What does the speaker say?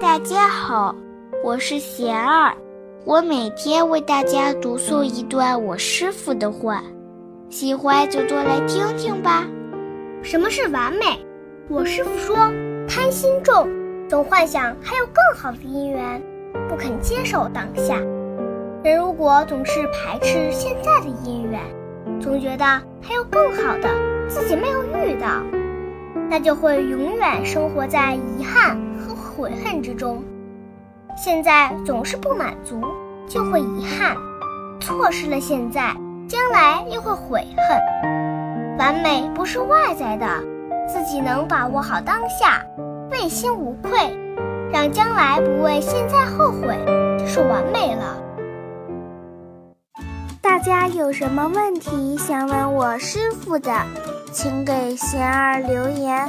大家好，我是贤儿，我每天为大家读诵一段我师傅的话，喜欢就多来听听吧。什么是完美？我师傅说，贪心重，总幻想还有更好的姻缘，不肯接受当下。人如果总是排斥现在的姻缘，总觉得还有更好的自己没有遇到，那就会永远生活在遗憾和悔恨之中。现在总是不满足，就会遗憾；错失了现在，将来又会悔恨。完美不是外在的，自己能把握好当下，问心无愧，让将来不为现在后悔，就是完美了。大家有什么问题想问我师傅的，请给贤儿留言，